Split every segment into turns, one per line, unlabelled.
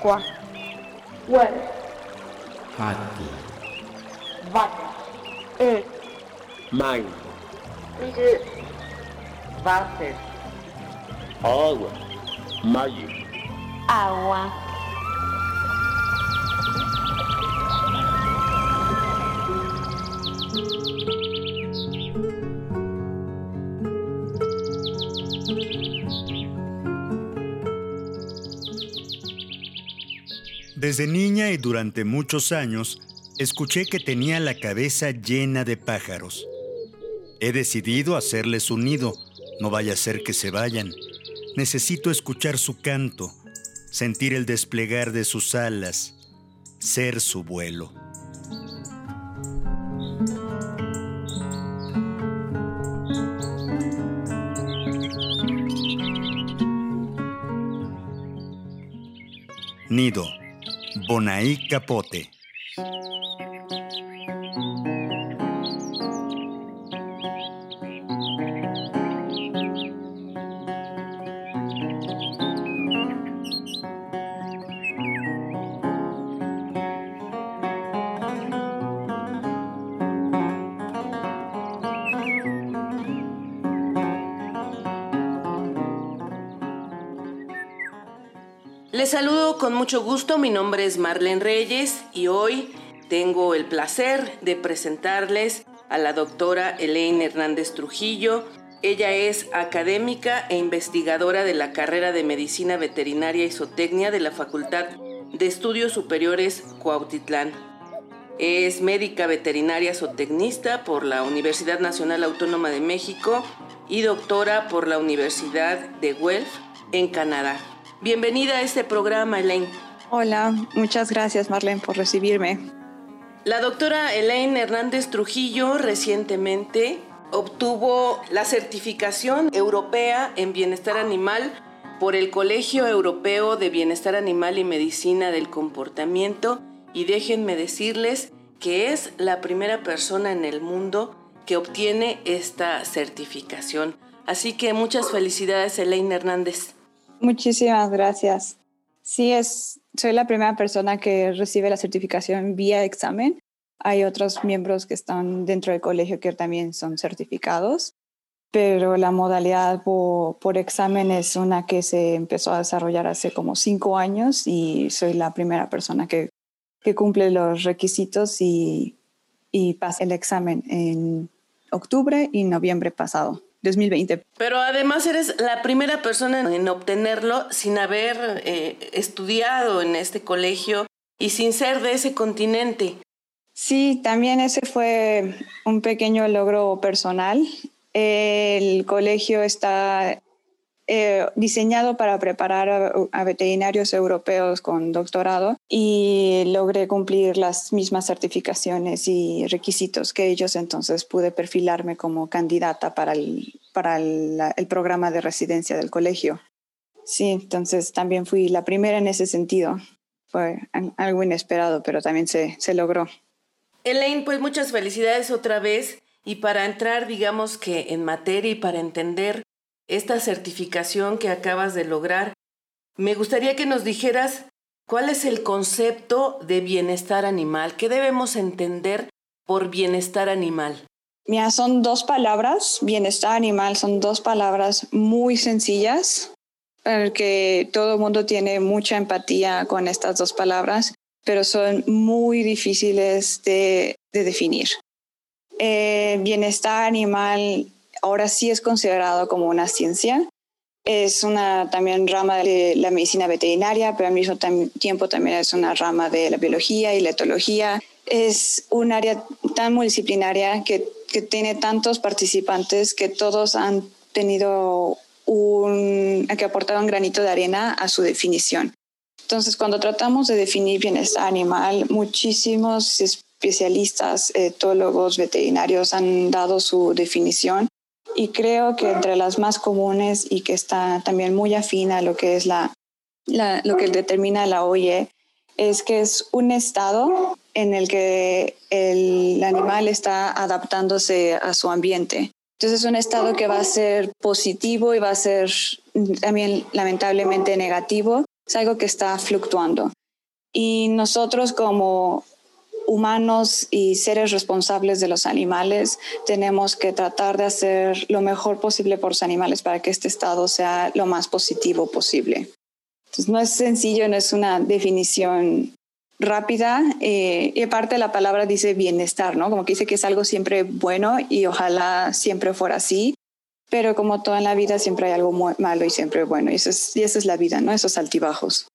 quatro, uero,
rato,
vaca, um,
mãe,
ide, váter,
água, maio,
água.
Desde niña y durante muchos años, escuché que tenía la cabeza llena de pájaros. He decidido hacerles un nido, no vaya a ser que se vayan. Necesito escuchar su canto, sentir el desplegar de sus alas, ser su vuelo. Nido, Bonaí Capote.
Les saludo con mucho gusto, mi nombre es Marlene Reyes y hoy tengo el placer de presentarles a la doctora Elaine Hernández Trujillo. Ella es académica e investigadora de la carrera de Medicina Veterinaria y Zootecnia de la Facultad de Estudios Superiores Cuautitlán. Es médica veterinaria zootecnista por la Universidad Nacional Autónoma de México y doctora por la Universidad de Guelph en Canadá. Bienvenida a este programa, Elaine.
Hola, muchas gracias Marlene por recibirme.
La doctora Elaine Hernández Trujillo recientemente obtuvo la certificación europea en bienestar animal por el Colegio Europeo de Bienestar Animal y Medicina del Comportamiento y déjenme decirles que es la primera persona en el mundo que obtiene esta certificación. Así que muchas felicidades, Elaine Hernández.
Muchísimas gracias. Sí, es, soy la primera persona que recibe la certificación vía examen. Hay otros miembros que están dentro del colegio que también son certificados, pero la modalidad por, por examen es una que se empezó a desarrollar hace como cinco años y soy la primera persona que, que cumple los requisitos y, y pasa el examen en octubre y noviembre pasado. 2020.
Pero además eres la primera persona en obtenerlo sin haber eh, estudiado en este colegio y sin ser de ese continente.
Sí, también ese fue un pequeño logro personal. El colegio está eh, diseñado para preparar a, a, veterinarios europeos con doctorado y logré cumplir las mismas certificaciones y requisitos que ellos, entonces pude perfilarme como candidata para el, para el, el programa de residencia del colegio. Sí, entonces también fui la primera en ese sentido. Fue algo inesperado, pero también se, se logró.
Elaine, pues muchas felicidades otra vez. Y para entrar, digamos que en materia y para entender esta certificación que acabas de lograr, me gustaría que nos dijeras cuál es el concepto de bienestar animal, qué debemos entender por bienestar animal.
Mira, son dos palabras, bienestar animal, son dos palabras muy sencillas, porque todo el mundo tiene mucha empatía con estas dos palabras, pero son muy difíciles de, de definir. Eh, bienestar animal ahora sí es considerado como una ciencia. Es una también rama de la medicina veterinaria, pero al mismo tiempo también es una rama de la biología y la etología. Es un área tan multidisciplinaria que, que tiene tantos participantes que todos han tenido un, que aportar un granito de arena a su definición. Entonces, cuando tratamos de definir bienestar animal, muchísimos especialistas, etólogos, veterinarios han dado su definición y creo que entre las más comunes y que está también muy afina a lo que es la, la, lo que determina la OIE es que es un estado en el que el animal está adaptándose a su ambiente. Entonces es un estado que va a ser positivo y va a ser también lamentablemente negativo es algo que está fluctuando. Y nosotros como humanos y seres responsables de los animales, tenemos que tratar de hacer lo mejor posible por los animales para que este estado sea lo más positivo posible. Entonces, no es sencillo, no es una definición rápida eh, y aparte la palabra dice bienestar, ¿no? Como que dice que es algo siempre bueno y ojalá siempre fuera así, pero como toda en la vida siempre hay algo malo y siempre bueno y, eso es, y esa es la vida, ¿no? Esos altibajos.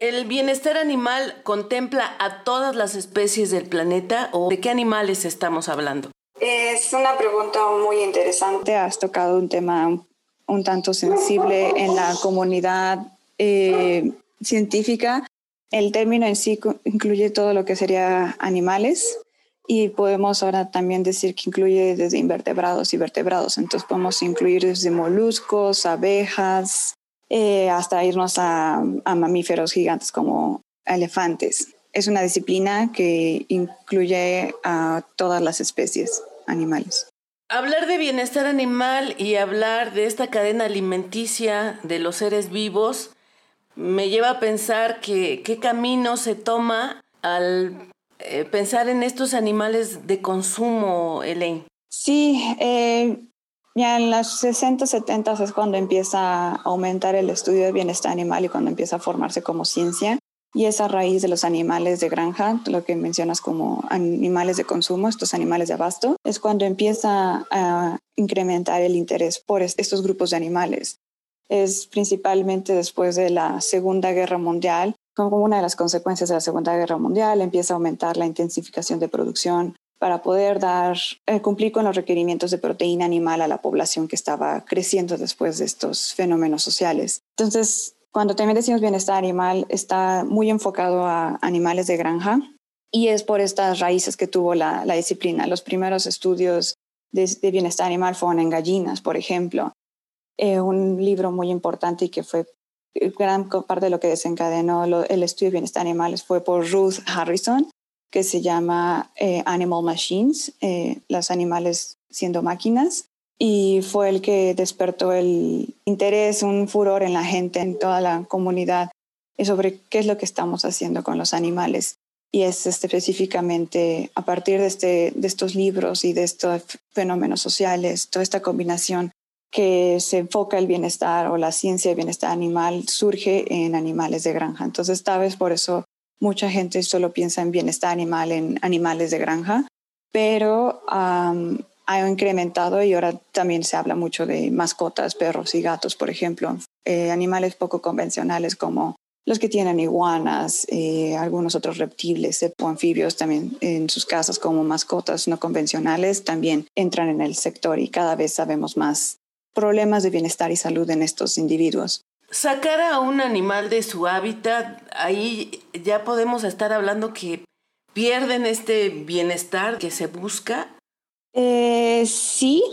¿El bienestar animal contempla a todas las especies del planeta o de qué animales estamos hablando?
Es una pregunta muy interesante. Has tocado un tema un tanto sensible en la comunidad eh, científica. El término en sí incluye todo lo que sería animales y podemos ahora también decir que incluye desde invertebrados y vertebrados. Entonces podemos incluir desde moluscos, abejas, eh, hasta irnos a, mamíferos gigantes como elefantes. Es una disciplina que incluye a todas las especies animales.
Hablar de bienestar animal y hablar de esta cadena alimenticia de los seres vivos me lleva a pensar que qué camino se toma al eh, pensar en estos animales de consumo, Elaine.
Sí, eh, ya en los 60, 70 es cuando empieza a aumentar el estudio de bienestar animal y cuando empieza a formarse como ciencia. Y es a raíz de los animales de granja, lo que mencionas como animales de consumo, estos animales de abasto, es cuando empieza a incrementar el interés por estos grupos de animales. Es principalmente después de la Segunda Guerra Mundial, como una de las consecuencias de la Segunda Guerra Mundial, empieza a aumentar la intensificación de producción para poder dar, eh, cumplir con los requerimientos de proteína animal a la población que estaba creciendo después de estos fenómenos sociales. Entonces, cuando también decimos bienestar animal, está muy enfocado a animales de granja y es por estas raíces que tuvo la, disciplina. Los primeros estudios de, bienestar animal fueron en gallinas, por ejemplo. Eh, un libro muy importante y que fue gran parte de lo que desencadenó el estudio de bienestar animales fue por Ruth Harrison, que se llama eh, Animal Machines, eh, los animales siendo máquinas, y fue el que despertó el interés, un furor en la gente, en toda la comunidad, sobre qué es lo que estamos haciendo con los animales. Y es específicamente a partir de, este, de estos libros y de estos fenómenos sociales, toda esta combinación que se enfoca el bienestar o la ciencia de bienestar animal surge en animales de granja. Entonces, tal vez por eso Mucha gente solo piensa en bienestar animal, en animales de granja, pero ha incrementado y ahora también se habla mucho de mascotas, perros y gatos, por ejemplo, eh, animales poco convencionales como los que tienen iguanas, eh, algunos otros reptiles o anfibios también en sus casas como mascotas no convencionales también entran en el sector y cada vez sabemos más problemas de bienestar y salud en estos individuos.
Sacar a un animal de su hábitat, ahí ya podemos estar hablando que pierden este bienestar que se busca.
Eh, sí,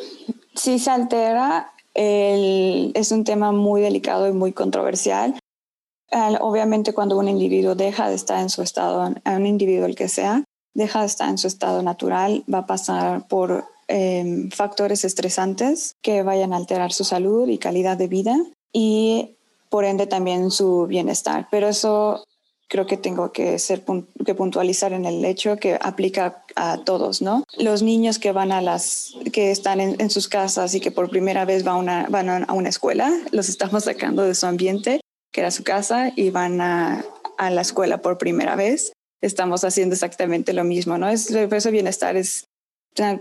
sí se altera. es un tema muy delicado y muy controversial. obviamente cuando un individuo deja de estar en su estado, un individuo el que sea, deja de estar en su estado natural, va a pasar por em, factores estresantes que vayan a alterar su salud y calidad de vida. Y por ende también su bienestar. Pero eso creo que tengo que, ser, que puntualizar en el hecho que aplica a todos, ¿no? Los niños que van a las, que están en, sus casas y que por primera vez van, una, van a una escuela, los estamos sacando de su ambiente, que era su casa, y van a, a la escuela por primera vez. Estamos haciendo exactamente lo mismo, ¿no? Es, eso bienestar es,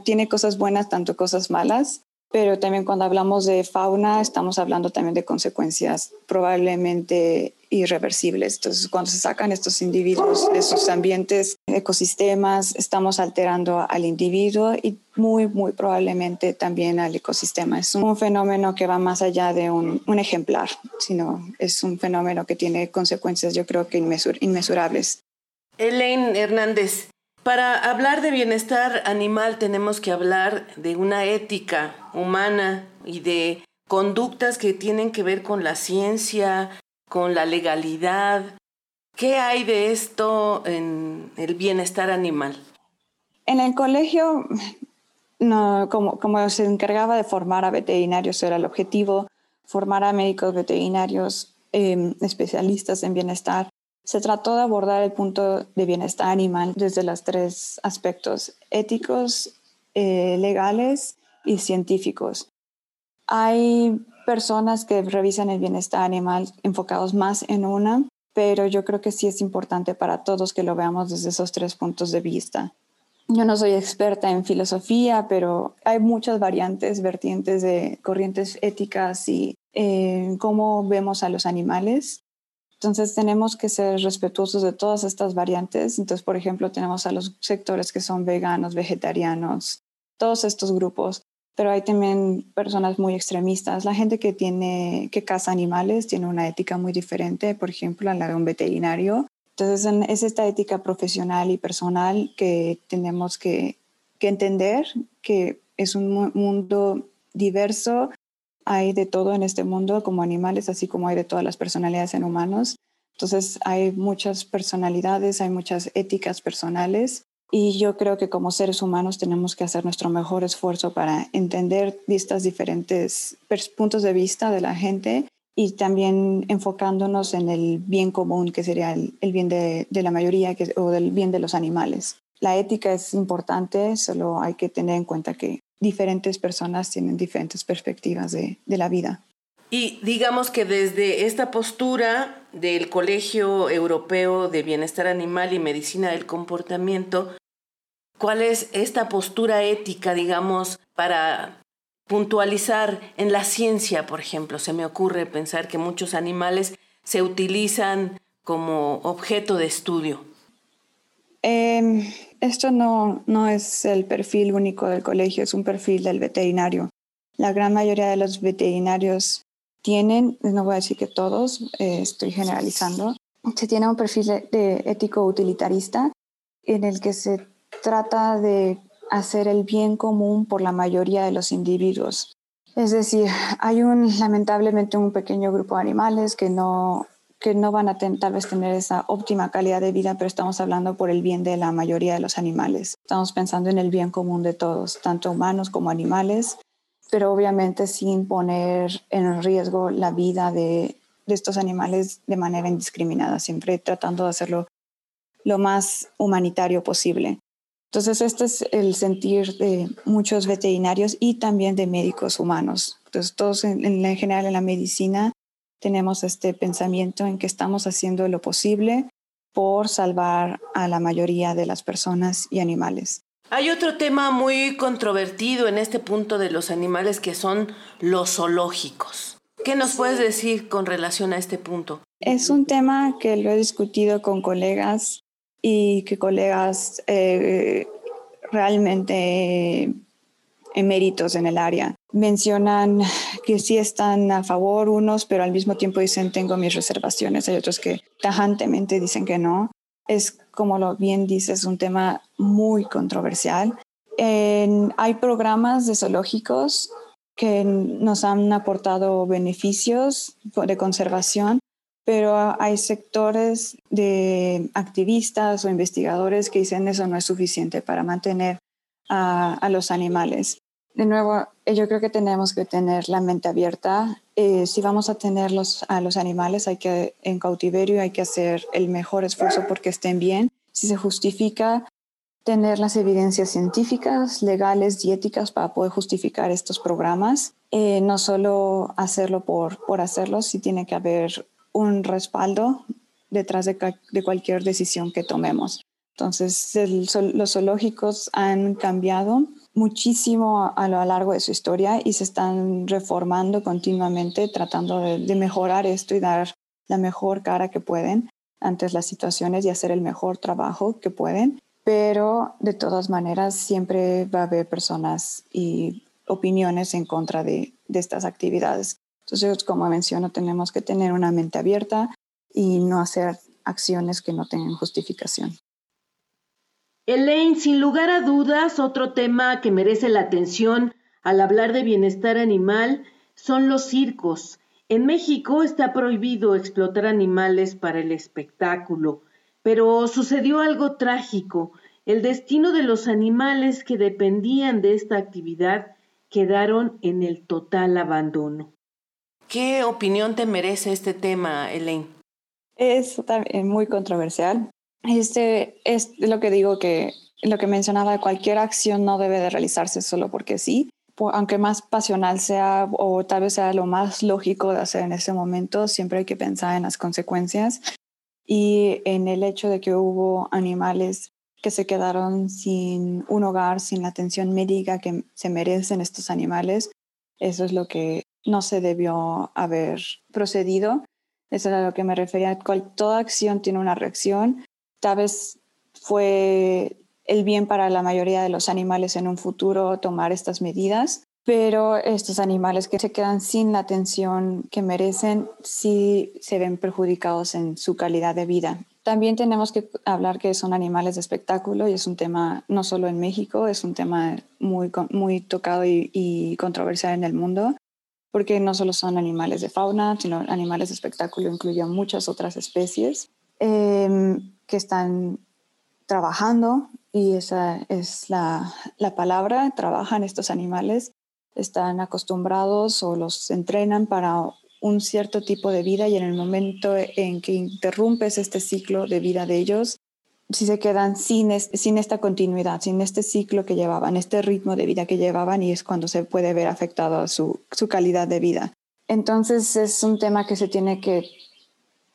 tiene cosas buenas, tanto cosas malas, pero también cuando hablamos de fauna estamos hablando también de consecuencias probablemente irreversibles. Entonces, cuando se sacan estos individuos de sus ambientes, ecosistemas, estamos alterando al individuo y muy, muy probablemente también al ecosistema. Es un fenómeno que va más allá de un, ejemplar, sino es un fenómeno que tiene consecuencias, yo creo que inmesurables.
Elaine Hernández, para hablar de bienestar animal tenemos que hablar de una ética humana y de conductas que tienen que ver con la ciencia, con la legalidad. ¿Qué hay de esto en el bienestar animal?
En el colegio, no, como, se encargaba de formar a veterinarios, era el objetivo, formar a médicos veterinarios em, especialistas en bienestar, se trató de abordar el punto de bienestar animal desde los tres aspectos, éticos, eh, legales y científicos. Hay personas que revisan el bienestar animal enfocados más en una, pero yo creo que sí es importante para todos que lo veamos desde esos tres puntos de vista. Yo no soy experta en filosofía, pero hay muchas variantes, vertientes de corrientes éticas y eh, cómo vemos a los animales. Entonces tenemos que ser respetuosos de todas estas variantes. Entonces, por ejemplo, tenemos a los sectores que son veganos, vegetarianos, todos estos grupos, pero hay también personas muy extremistas. La gente que tiene que caza animales tiene una ética muy diferente, por ejemplo, a la de un veterinario. Entonces es esta ética profesional y personal que tenemos que, que entender que es un mundo diverso hay de todo en este mundo, como animales, así como hay de todas las personalidades en humanos. Entonces hay muchas personalidades, hay muchas éticas personales y yo creo que como seres humanos tenemos que hacer nuestro mejor esfuerzo para entender estos diferentes puntos de vista de la gente y también enfocándonos en el bien común, que sería el, bien de, la mayoría o del bien de los animales. La ética es importante, solo hay que tener en cuenta que diferentes personas tienen diferentes perspectivas de, la vida.
Y digamos que desde esta postura del Colegio Europeo de Bienestar Animal y Medicina del Comportamiento, ¿cuál es esta postura ética, digamos, para puntualizar en la ciencia, por ejemplo? Se me ocurre pensar que muchos animales se utilizan como objeto de estudio.
Em, esto no, no es el perfil único del colegio, es un perfil del veterinario. La gran mayoría de los veterinarios tienen, no voy a decir que todos, eh, estoy generalizando, se tiene un perfil de ético utilitarista en el que se trata de hacer el bien común por la mayoría de los individuos. Es decir, hay un, lamentablemente un pequeño grupo de animales que no que no van a tal vez tener esa óptima calidad de vida, pero estamos hablando por el bien de la mayoría de los animales. Estamos pensando en el bien común de todos, tanto humanos como animales, pero obviamente sin poner en riesgo la vida de, de estos animales de manera indiscriminada, siempre tratando de hacerlo lo más humanitario posible. Entonces, este es el sentir de muchos veterinarios y también de médicos humanos. Entonces, todos en, en general en la medicina tenemos este pensamiento en que estamos haciendo lo posible por salvar a la mayoría de las personas y animales.
Hay otro tema muy controvertido en este punto de los animales que son los zoológicos. ¿Qué nos puedes decir con relación a este punto?
Es un tema que lo he discutido con colegas y que colegas eh, realmente eméritos en el área. Mencionan que sí están a favor unos, pero al mismo tiempo dicen tengo mis reservaciones. Hay otros que tajantemente dicen que no. Es como lo bien dices, un tema muy controversial. hay programas de zoológicos que nos han aportado beneficios de conservación, pero hay sectores de activistas o investigadores que dicen eso no es suficiente para mantener a, los animales. De nuevo, eh, yo creo que tenemos que tener la mente abierta. Eh, si vamos a tener a los animales hay que, en cautiverio, hay que hacer el mejor esfuerzo porque estén bien. Si se justifica tener las evidencias científicas, legales y éticas para poder justificar estos programas, eh, no solo hacerlo por, por hacerlo, sí tiene que haber un respaldo detrás de, de cualquier decisión que tomemos. Entonces, los zoológicos han cambiado muchísimo a lo largo de su historia y se están reformando continuamente, tratando de, mejorar esto y dar la mejor cara que pueden ante las situaciones y hacer el mejor trabajo que pueden. Pero de todas maneras, siempre va a haber personas y opiniones en contra de, de estas actividades. Entonces, como menciono, tenemos que tener una mente abierta y no hacer acciones que no tengan justificación.
Elaine, sin lugar a dudas, otro tema que merece la atención al hablar de bienestar animal son los circos. En México está prohibido explotar animales para el espectáculo, pero sucedió algo trágico. El destino de los animales que dependían de esta actividad quedaron en el total abandono.
¿Qué opinión te merece este tema, Elaine?
Es también muy controversial. Este es lo que digo que lo que mencionaba, cualquier acción no debe de realizarse solo porque sí, aunque más pasional sea o tal vez sea lo más lógico de hacer en ese momento, siempre hay que pensar en las consecuencias y en el hecho de que hubo animales que se quedaron sin un hogar, sin la atención médica que se merecen estos animales. Eso es lo que no se debió haber procedido. Eso es a lo que me refería. Toda acción tiene una reacción. Tal vez fue el bien para la mayoría de los animales en un futuro tomar estas medidas, pero estos animales que se quedan sin la atención que merecen sí se ven perjudicados en su calidad de vida. También tenemos que hablar que son animales de espectáculo y es un tema no solo en México, es un tema muy, muy tocado y, controversial en el mundo, porque no solo son animales de fauna, sino animales de espectáculo, incluyen muchas otras especies em, que están trabajando, y esa es la, la palabra, trabajan estos animales, están acostumbrados o los entrenan para un cierto tipo de vida y en el momento en que interrumpes este ciclo de vida de ellos, si se quedan sin, sin esta continuidad, sin este ciclo que llevaban, este ritmo de vida que llevaban y es cuando se puede ver afectado su, su calidad de vida. Entonces es un tema que se tiene que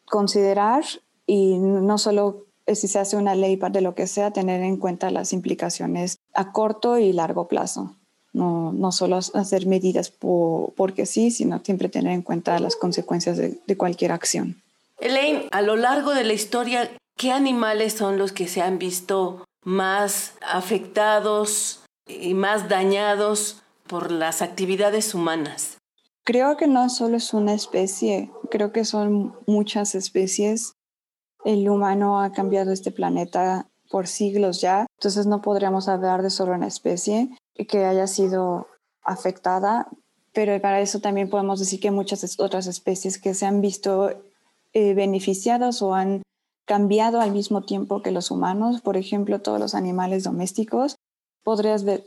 considerar y no solo si se hace una ley de lo que sea, tener en cuenta las implicaciones a corto y largo plazo no, no solo hacer medidas porque sí, sino siempre tener en cuenta las consecuencias de, de cualquier acción.
Elaine, a lo largo de la historia, ¿qué animales son los que se han visto más afectados y más dañados por las actividades humanas?
Creo que no solo es una especie, creo que son muchas especies. El humano ha cambiado este planeta por siglos ya, entonces no podríamos hablar de solo una especie que haya sido afectada, pero para eso también podemos decir que muchas otras especies que se han visto eh, beneficiadas o han cambiado al mismo tiempo que los humanos, por ejemplo, todos los animales domésticos, podrías ver,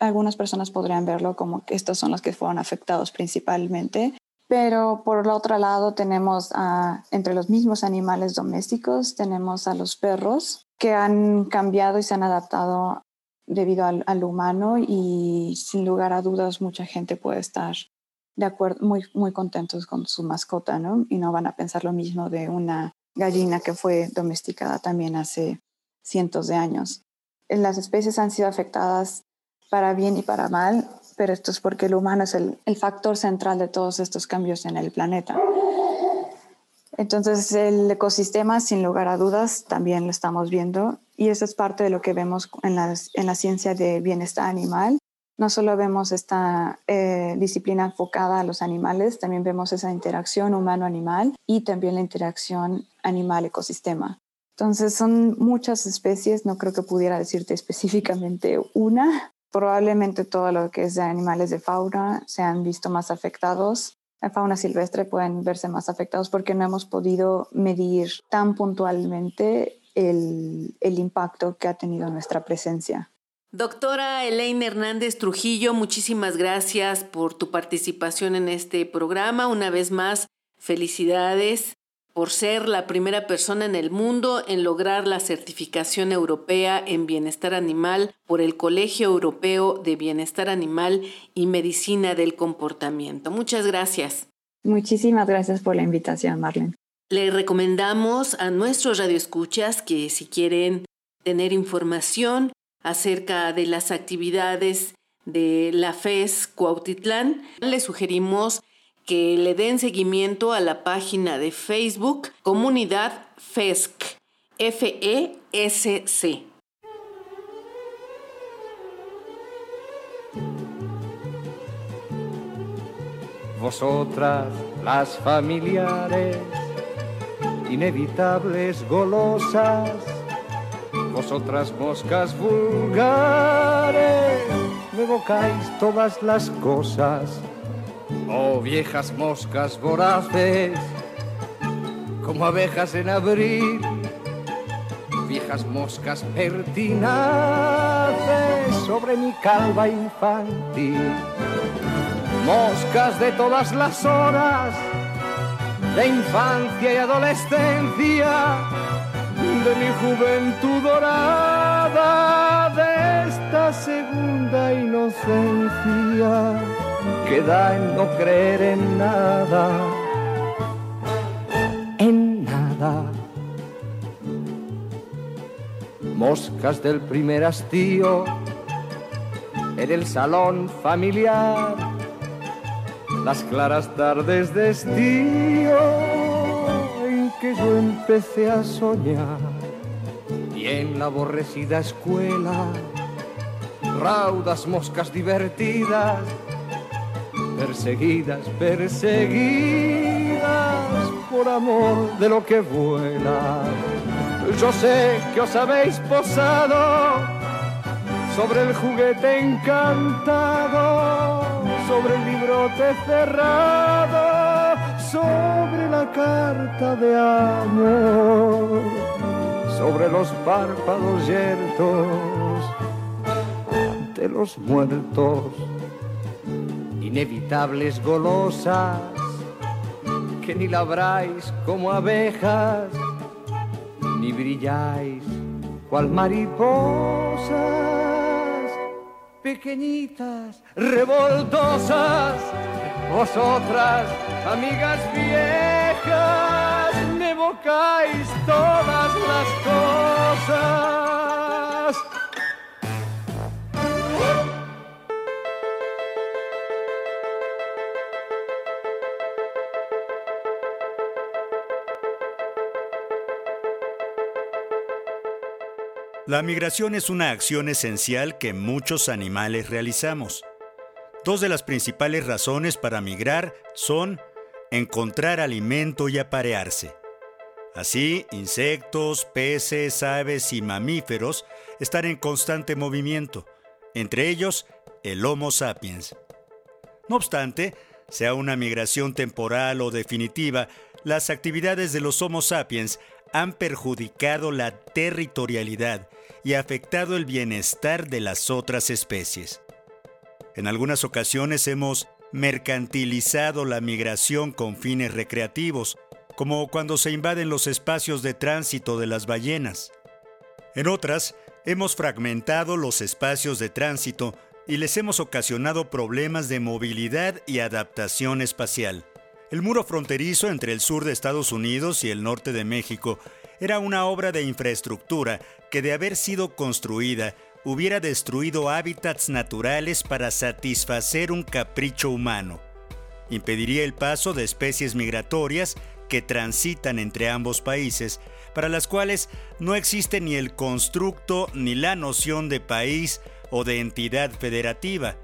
algunas personas podrían verlo como que estos son los que fueron afectados principalmente, pero por el otro lado tenemos entre los mismos animales domésticos, tenemos a los perros que han cambiado y se han adaptado debido al, humano y sin lugar a dudas mucha gente puede estar de acuerdo, muy, muy contentos con su mascota. Y no van a pensar lo mismo de una gallina que fue domesticada también hace cientos de años. Las especies han sido afectadas para bien y para mal, pero esto es porque el humano es el, factor central de todos estos cambios en el planeta. Entonces el ecosistema, sin lugar a dudas, también lo estamos viendo y eso es parte de lo que vemos en, en la ciencia de bienestar animal. No solo vemos esta eh, disciplina enfocada a los animales, también vemos esa interacción humano-animal y también la interacción animal-ecosistema. Entonces son muchas especies, no creo que pudiera decirte específicamente una. Probablemente todo lo que es de animales de fauna se han visto más afectados la fauna silvestre pueden verse más afectados porque no hemos podido medir tan puntualmente el, el impacto que ha tenido nuestra presencia.
Doctora Elaine Hernández Trujillo, muchísimas gracias por tu participación en este programa. Una vez más, felicidades por ser la primera persona en el mundo en lograr la certificación europea en bienestar animal por el Colegio Europeo de Bienestar Animal y Medicina del Comportamiento. Muchas gracias.
Muchísimas gracias por la invitación, Marlene.
Le recomendamos a nuestros radioescuchas que si quieren tener información acerca de las actividades de la FES Cuautitlán, les sugerimos que le den seguimiento a la página de Facebook Comunidad FESC, F-E-S-C.
Vosotras, las familiares, inevitables golosas, vosotras moscas vulgares, me evocáis todas las cosas Oh viejas moscas voraces, como abejas en abril, viejas moscas pertinaces sobre mi calva infantil. moscas de todas las horas, de infancia y adolescencia, de mi juventud dorada, de esta segunda inocencia que da en no creer en nada, en nada. Moscas del primer hastío en el salón familiar, las claras tardes de estío en que yo empecé a soñar. Y en la aborrecida escuela, raudas moscas divertidas, perseguidas, perseguidas por amor de lo que vuela. Yo sé que os habéis posado sobre el juguete encantado, sobre el librote cerrado, sobre la carta de amor, sobre los párpados yertos de los muertos, inevitables golosas que ni labráis como abejas, ni brilláis cual mariposas pequeñitas, revoltosas, vosotras, amigas viejas, me evocáis todas las cosas.
La migración es una acción esencial que muchos animales realizamos. Dos de las principales razones para migrar son encontrar alimento y aparearse. Así, insectos, peces, aves y mamíferos están en constante movimiento, entre ellos el Homo sapiens. No obstante, sea una migración temporal o definitiva, las actividades de los Homo sapiens han perjudicado la territorialidad y afectado el bienestar de las otras especies. En algunas ocasiones hemos mercantilizado la migración con fines recreativos, como cuando se invaden los espacios de tránsito de las ballenas. En otras, hemos fragmentado los espacios de tránsito y les hemos ocasionado problemas de movilidad y adaptación espacial. El muro fronterizo entre el sur de Estados Unidos y el norte de México era una obra de infraestructura que de haber sido construida hubiera destruido hábitats naturales para satisfacer un capricho humano. Impediría el paso de especies migratorias que transitan entre ambos países, para las cuales no existe ni el constructo ni la noción de país o de entidad federativa.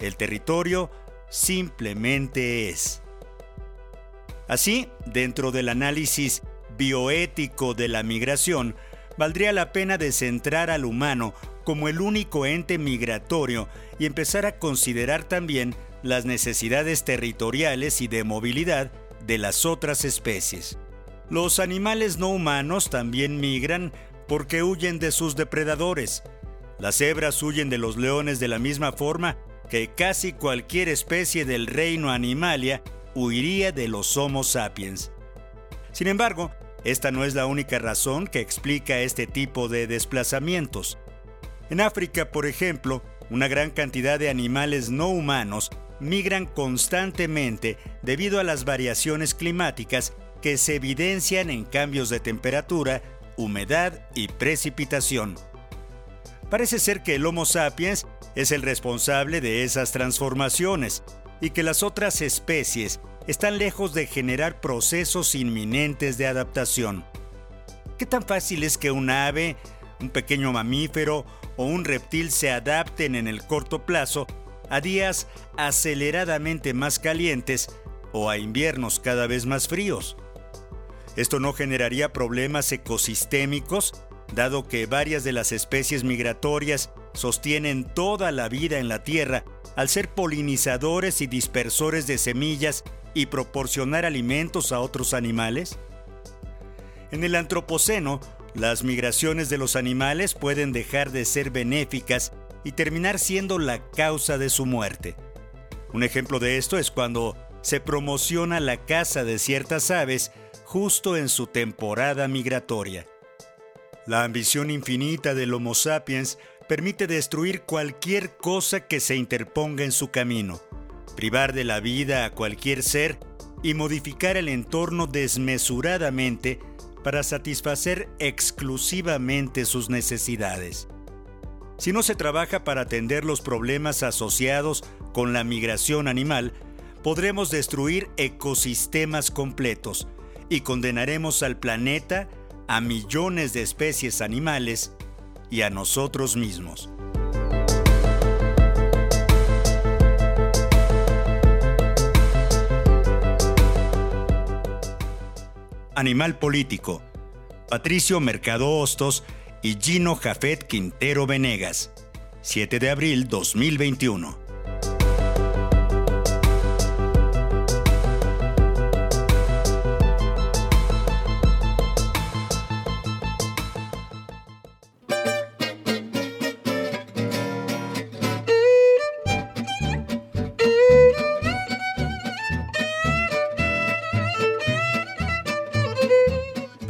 El territorio simplemente es. Así, dentro del análisis bioético de la migración, valdría la pena descentrar al humano como el único ente migratorio y empezar a considerar también las necesidades territoriales y de movilidad de las otras especies. Los animales no humanos también migran porque huyen de sus depredadores. Las cebras huyen de los leones de la misma forma que casi cualquier especie del reino animalia huiría de los Homo sapiens. Sin embargo, esta no es la única razón que explica este tipo de desplazamientos. En África, por ejemplo, una gran cantidad de animales no humanos migran constantemente debido a las variaciones climáticas que se evidencian en cambios de temperatura, humedad y precipitación. Parece ser que el Homo sapiens es el responsable de esas transformaciones y que las otras especies están lejos de generar procesos inminentes de adaptación. ¿Qué tan fácil es que un ave, un pequeño mamífero o un reptil se adapten en el corto plazo a días aceleradamente más calientes o a inviernos cada vez más fríos? Esto no generaría problemas ecosistémicos, dado que varias de las especies migratorias sostienen toda la vida en la Tierra al ser polinizadores y dispersores de semillas y proporcionar alimentos a otros animales? En el Antropoceno, las migraciones de los animales pueden dejar de ser benéficas y terminar siendo la causa de su muerte. Un ejemplo de esto es cuando se promociona la caza de ciertas aves justo en su temporada migratoria. La ambición infinita del Homo sapiens permite destruir cualquier cosa que se interponga en su camino, privar de la vida a cualquier ser y modificar el entorno desmesuradamente para satisfacer exclusivamente sus necesidades. Si no se trabaja para atender los problemas asociados con la migración animal, podremos destruir ecosistemas completos y condenaremos al planeta a millones de especies animales y a nosotros mismos. Animal Político. Patricio Mercado Hostos y Gino Jafet Quintero Venegas. 7 de abril 2021.